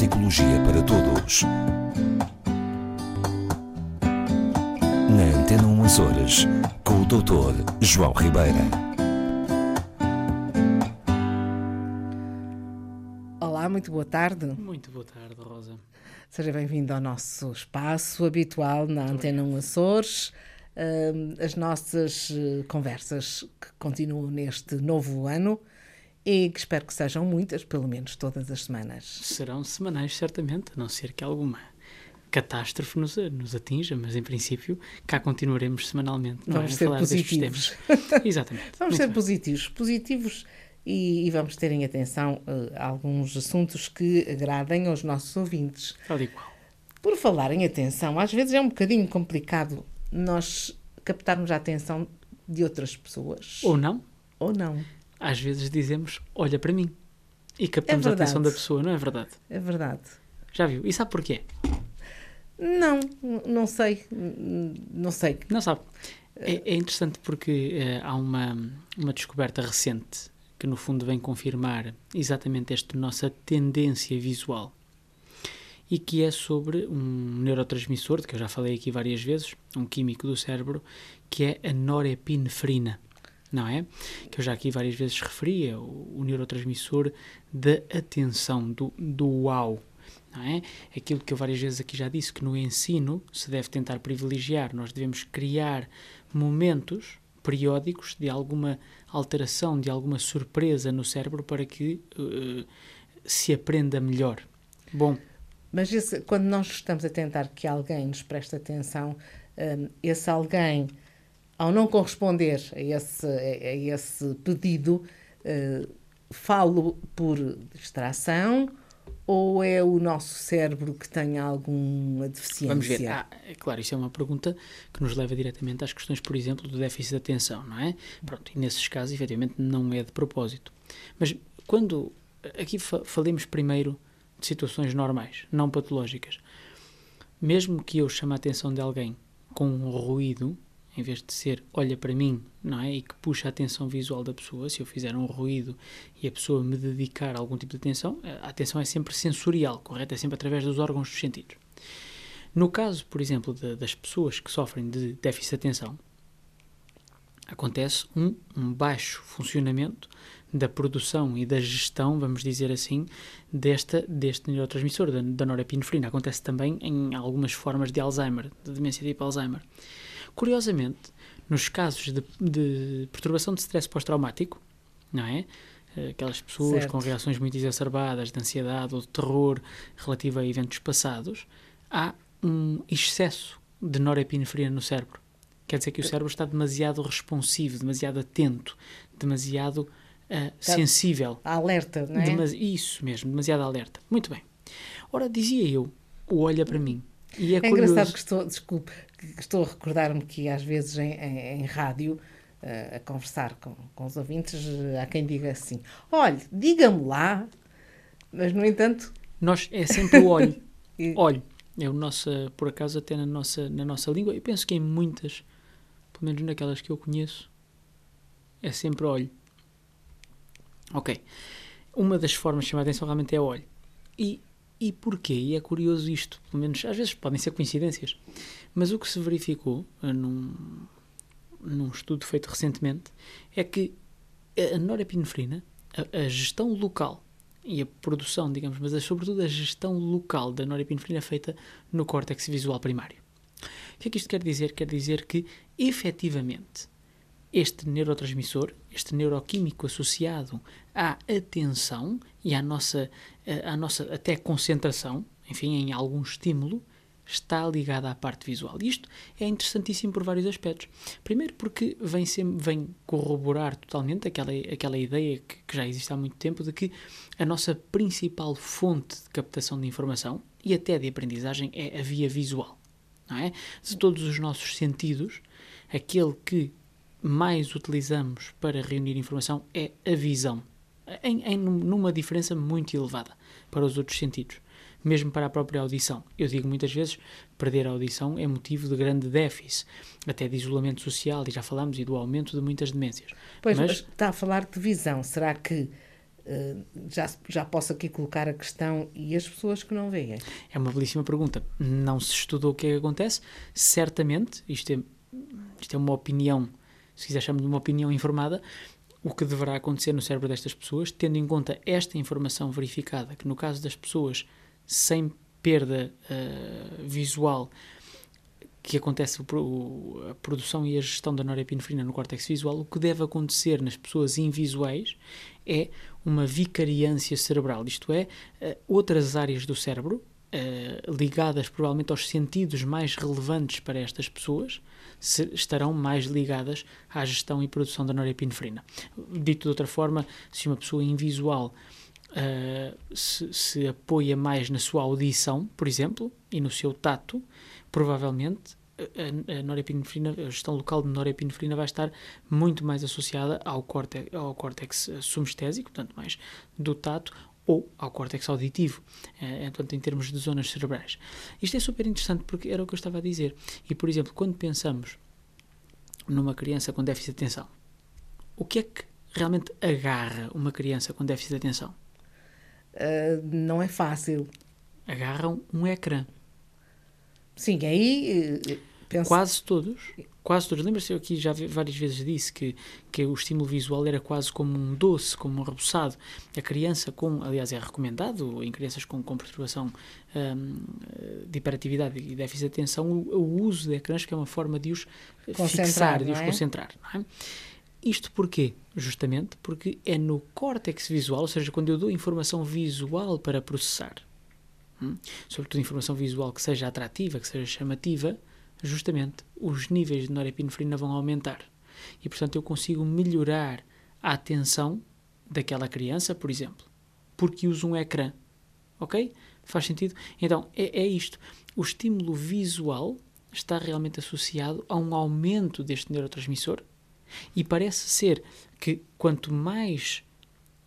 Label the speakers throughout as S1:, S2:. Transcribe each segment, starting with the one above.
S1: Psicologia para Todos. Na Antena 1 Açores, com o Dr. João Ribeira.
S2: Olá, muito boa tarde.
S3: Muito boa tarde, Rosa.
S2: Seja bem-vindo ao nosso espaço habitual na Antena 1 Açores. As nossas eh, conversas que continuam neste novo ano e que espero que sejam muitas, pelo menos todas as semanas.
S3: Serão semanais, certamente, a não ser que alguma catástrofe nos, nos atinja, mas em princípio cá continuaremos semanalmente. Não
S2: Vamos
S3: é?
S2: Ser
S3: falar
S2: positivos.
S3: Exatamente.
S2: Vamos ser
S3: bem.
S2: positivos, positivos e, e vamos ter em atenção eh, alguns assuntos que agradem aos nossos ouvintes.
S3: Tal e qual.
S2: Por falar em atenção, às vezes é um bocadinho complicado nós captarmos a atenção de outras pessoas.
S3: Ou não,
S2: Ou não.
S3: Às vezes dizemos, olha para mim. E captamos
S2: É
S3: a atenção da pessoa, não é verdade?
S2: É verdade.
S3: Já viu? E sabe porquê?
S2: Não, não sei. Não sei.
S3: Não sabe. É, é interessante porque eh, há uma, uma descoberta recente que, no fundo, vem confirmar exatamente esta nossa tendência visual e que é sobre um neurotransmissor, de que eu já falei aqui várias vezes, um químico do cérebro, que é a norepinefrina, não é? Que eu já aqui várias vezes referi, é o, neurotransmissor da atenção, do, do uau, não é? Aquilo que eu várias vezes aqui já disse, que no ensino se deve tentar privilegiar, nós devemos criar momentos periódicos de alguma alteração, de alguma surpresa no cérebro para que eh, se aprenda melhor. Bom,
S2: Mas esse- quando nós estamos a tentar que alguém nos preste atenção, hum, esse alguém, ao não corresponder a esse, a, esse pedido, eh, falo por distração ou é o nosso cérebro que tem alguma deficiência?
S3: Vamos ver. Ah, é claro, isso é uma pergunta que nos leva diretamente às questões, por exemplo, do déficit de atenção, não é? Pronto, e nesses casos, efetivamente, não é de propósito. Mas quando. Aqui fa- falemos primeiro de situações normais, não patológicas. Mesmo que eu chame a atenção de alguém com um ruído, em vez de ser olha para mim, não é? E que puxa a atenção visual da pessoa, se eu fizer um ruído e a pessoa me dedicar algum tipo de atenção, a atenção é sempre sensorial, correto? É sempre através dos órgãos dos sentidos. No caso, por exemplo, de- das pessoas que sofrem de déficit de atenção, acontece um, um baixo funcionamento da produção e da gestão, vamos dizer assim, desta, deste neurotransmissor, da, da norepinefrina. Acontece também em algumas formas de Alzheimer, de demência tipo Alzheimer. Curiosamente, nos casos de, de perturbação de stress pós-traumático, não é? Eh, Aquelas pessoas
S2: Certo.
S3: com reações muito exacerbadas de ansiedade ou de terror relativa a eventos passados, há um excesso de norepinefrina no cérebro. Quer dizer que o cérebro está demasiado responsivo, demasiado atento, demasiado
S2: Está-
S3: sensível.
S2: Alerta, não é?
S3: Demas- Isso mesmo, demasiado alerta. Muito bem. Ora, dizia eu, olha para mim. E é,
S2: É engraçado que estou, desculpe, que estou a recordar-me que às vezes em, em- em rádio, eh, a conversar com, com os ouvintes, há quem diga assim: olhe, diga-me lá, mas no entanto,
S3: Nós, é sempre o olho.
S2: E-
S3: olho. É o nosso, por acaso, até na nossa, na nossa língua, eu penso que em muitas, pelo menos naquelas que eu conheço, é sempre olho. Ok. Uma das formas de chamar a atenção realmente é olho. E, e porquê? E é curioso isto, pelo menos às vezes podem ser coincidências, mas o que se verificou eh, num, num estudo feito recentemente é que a norepinefrina, a, a gestão local e a produção, digamos, mas é sobretudo a gestão local da norepinefrina feita no córtex visual primário. O que é que isto quer dizer? Quer dizer que, efetivamente, este neurotransmissor, este neuroquímico associado à atenção e à nossa, eh, à nossa até concentração, enfim, em algum estímulo, está ligado à parte visual. Isto é interessantíssimo por vários aspectos. Primeiro porque vem, vem corroborar totalmente aquela, aquela ideia que, que já existe há muito tempo de que a nossa principal fonte de captação de informação e até de aprendizagem é a via visual. Não é? De todos os nossos sentidos, aquele que mais utilizamos para reunir informação é a visão, em, em numa diferença muito elevada para os outros sentidos, mesmo para a própria audição. Eu digo muitas vezes, perder a audição é motivo de grande déficit, até de isolamento social, e já falamos, e do aumento de muitas demências.
S2: pois,
S3: Mas-
S2: mas está a falar de visão. Será que Uh, já, já posso aqui colocar a questão e as pessoas que não veem?
S3: É uma belíssima pergunta. Não se estudou o que é que acontece? Certamente, isto é, isto é uma opinião, se quiser chamar de uma opinião informada, o que deverá acontecer no cérebro destas pessoas, tendo em conta esta informação verificada, que no caso das pessoas sem perda uh, visual, que acontece o, a produção e a gestão da norepinefrina no córtex visual, o que deve acontecer nas pessoas invisuais é uma vicariância cerebral, isto é, uh, outras áreas do cérebro, uh, ligadas provavelmente aos sentidos mais relevantes para estas pessoas, se, estarão mais ligadas à gestão e produção da norepinefrina. Dito de outra forma, se uma pessoa invisual uh, se, se apoia mais na sua audição, por exemplo, e no seu tato, provavelmente a, a norepinefrina, a gestão local de norepinefrina vai estar muito mais associada ao córtex, ao córtex subestésico, portanto, mais do tato, ou ao córtex auditivo, é, portanto, em termos de zonas cerebrais. Isto é super interessante porque era o que eu estava a dizer. E, por exemplo, quando pensamos numa criança com déficit de atenção, o que é que realmente agarra uma criança com déficit de atenção?
S2: Uh, não é fácil.
S3: Agarram um ecrã.
S2: Sim, aí
S3: penso... Quase todos quase todos. Lembra-se, eu aqui já várias vezes disse que, que o estímulo visual era quase como um doce, como um rebuçado. A criança com, aliás, é recomendado em crianças com, com perturbação um, de hiperatividade e déficit de atenção, o, o, uso de ecrãs, que é uma forma de os concentrar, fixar, de os é? concentrar. É? Isto porquê? Justamente porque é no córtex visual, ou seja, quando eu dou informação visual para processar, hum, sobretudo informação visual que seja atrativa, que seja chamativa, justamente os níveis de norepinefrina vão aumentar. E, portanto, eu consigo melhorar a atenção daquela criança, por exemplo, porque uso um ecrã. Ok? Faz sentido? Então, é, é isto. O estímulo visual está realmente associado a um aumento deste neurotransmissor e parece ser que quanto mais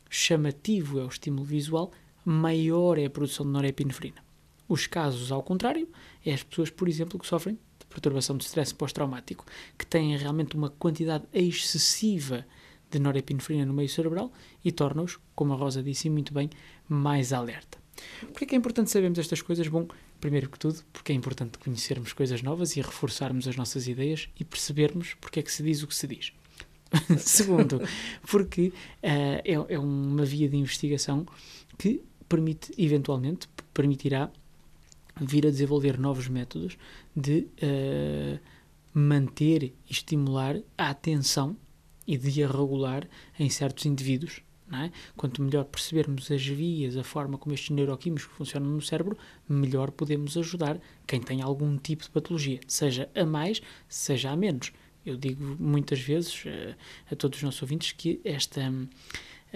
S3: chamativo é o estímulo visual, maior é a produção de norepinefrina. Os casos ao contrário é as pessoas, por exemplo, que sofrem perturbação de stress pós-traumático, que têm realmente uma quantidade excessiva de norepinefrina no meio cerebral e torna-os, como a Rosa disse muito bem, mais alerta. Por que é importante sabermos estas coisas? Bom, primeiro que tudo, porque é importante conhecermos coisas novas e reforçarmos as nossas ideias e percebermos porque é que se diz o que se diz. Segundo, porque uh, é, é uma via de investigação que permite, eventualmente, permitirá vir a desenvolver novos métodos de uh, manter e estimular a atenção e de a regular em certos indivíduos. É? Quanto melhor percebermos as vias, a forma como estes neuroquímicos funcionam no cérebro, melhor podemos ajudar quem tem algum tipo de patologia, seja a mais, seja a menos. Eu digo muitas vezes uh, a todos os nossos ouvintes que esta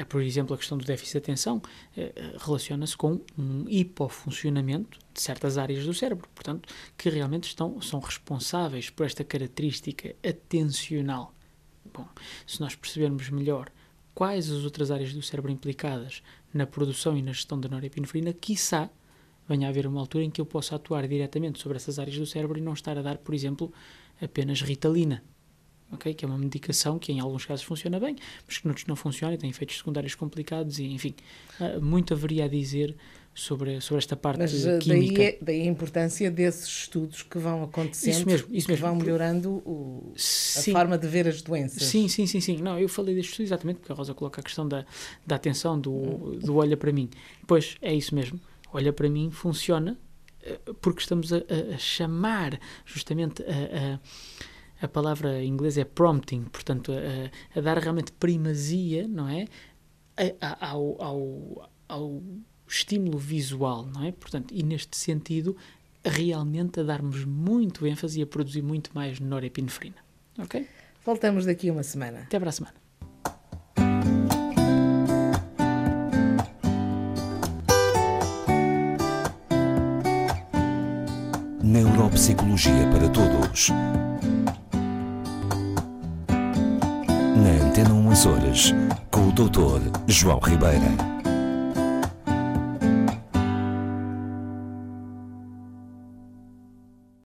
S3: por exemplo, a questão do déficit de atenção eh, eh, relaciona-se com um hipofuncionamento de certas áreas do cérebro, portanto, que realmente estão, são responsáveis por esta característica atencional. Bom, se nós percebermos melhor quais as outras áreas do cérebro implicadas na produção e na gestão da norepinefrina, quiçá venha a haver uma altura em que eu possa atuar diretamente sobre essas áreas do cérebro e não estar a dar, por exemplo, apenas ritalina, okay? que é uma medicação que em alguns casos funciona bem, mas que noutros não funciona e tem efeitos secundários complicados e, enfim, uh, muito haveria a dizer sobre, sobre esta parte mas, uh, química.
S2: Daí, daí a importância desses estudos que vão acontecendo, isso mesmo, isso que mesmo. vão melhorando o, a forma de ver as doenças.
S3: Sim, sim, sim, sim. Não, eu falei deste estudo exatamente porque a Rosa coloca a questão da, da atenção, do, do olha para mim. Pois, é isso mesmo. Olha para mim funciona eh, porque estamos a, a chamar justamente a, a a palavra em inglês é prompting, portanto, a, a dar realmente primazia, não é? A, ao, ao, ao estímulo visual, não é? Portanto, e neste sentido, realmente a darmos muito ênfase e a produzir muito mais norepinefrina. Ok?
S2: Voltamos daqui uma semana.
S3: Até para a semana.
S1: Neuropsicologia para Todos Antena 1 Horas, com o Dr. João Ribeira.